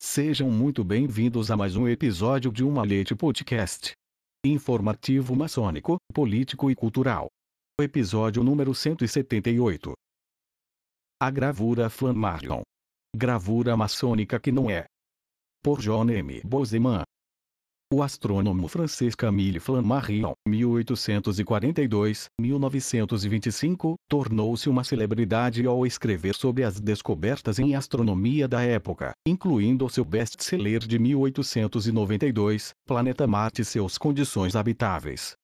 Sejam muito bem-vindos a mais um episódio de Uma Leite Podcast. Informativo maçônico, político e cultural. Episódio número 178. A gravura Flammarion. Gravura maçônica que não é. Por John M. Bozeman. O astrônomo francês Camille Flammarion, 1842-1925, tornou-se uma celebridade ao escrever sobre as descobertas em astronomia da época, incluindo seu best-seller de 1892, Planeta Marte e seus condições habitáveis.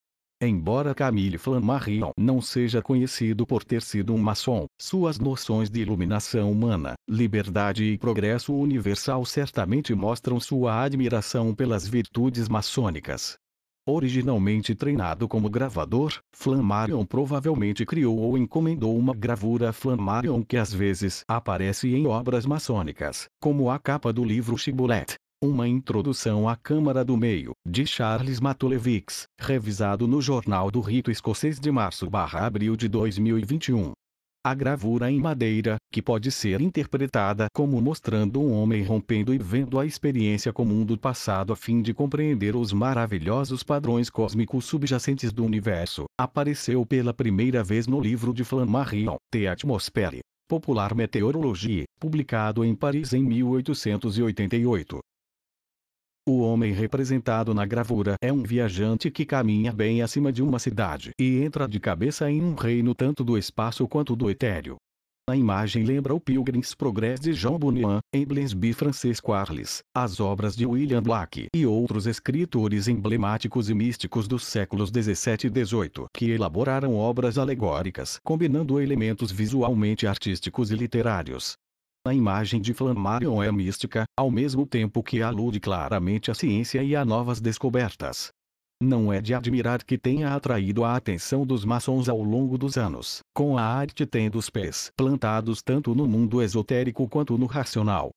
Embora Camille Flammarion não seja conhecido por ter sido um maçom, suas noções de iluminação humana, liberdade e progresso universal certamente mostram sua admiração pelas virtudes maçônicas. Originalmente treinado como gravador, Flammarion provavelmente criou ou encomendou uma gravura Flammarion que às vezes aparece em obras maçônicas, como a capa do livro Shibboleth. Uma Introdução à Câmara do Meio, de Charles Matulevix, revisado no Jornal do Rito Escocês de março-abril de 2021. A gravura em madeira, que pode ser interpretada como mostrando um homem rompendo e vendo a experiência comum do passado a fim de compreender os maravilhosos padrões cósmicos subjacentes do universo, apareceu pela primeira vez no livro de Flammarion, The Atmosphere. Popular Meteorologie, publicado em Paris em 1888. O homem representado na gravura é um viajante que caminha bem acima de uma cidade e entra de cabeça em um reino tanto do espaço quanto do etéreo. A imagem lembra o Pilgrim's Progress de Jean Bunyan, Emblensby Francis Quarles, as obras de William Black e outros escritores emblemáticos e místicos dos séculos 17 e 18 que elaboraram obras alegóricas combinando elementos visualmente artísticos e literários. A imagem de Flammarion é mística, ao mesmo tempo que alude claramente à ciência e a novas descobertas. Não é de admirar que tenha atraído a atenção dos maçons ao longo dos anos, com a arte tendo os pés plantados tanto no mundo esotérico quanto no racional.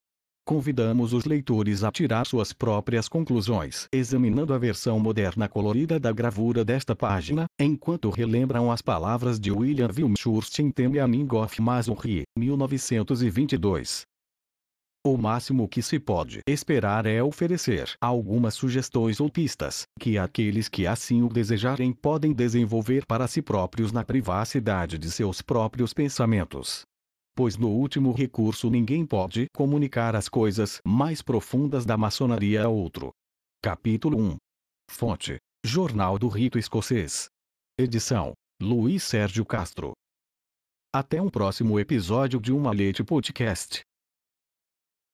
Convidamos os leitores a tirar suas próprias conclusões, examinando a versão moderna colorida da gravura desta página, enquanto relembram as palavras de William Wilmshurst em The Meaning of Masonry, 1922. O máximo que se pode esperar é oferecer algumas sugestões ou pistas, que aqueles que assim o desejarem podem desenvolver para si próprios na privacidade de seus próprios pensamentos pois no último recurso ninguém pode comunicar as coisas mais profundas da maçonaria a outro. Capítulo 1 Fonte: Jornal do Rito Escocês. Edição: Luiz Sérgio Castro. Até um próximo episódio de Uma Leite Podcast.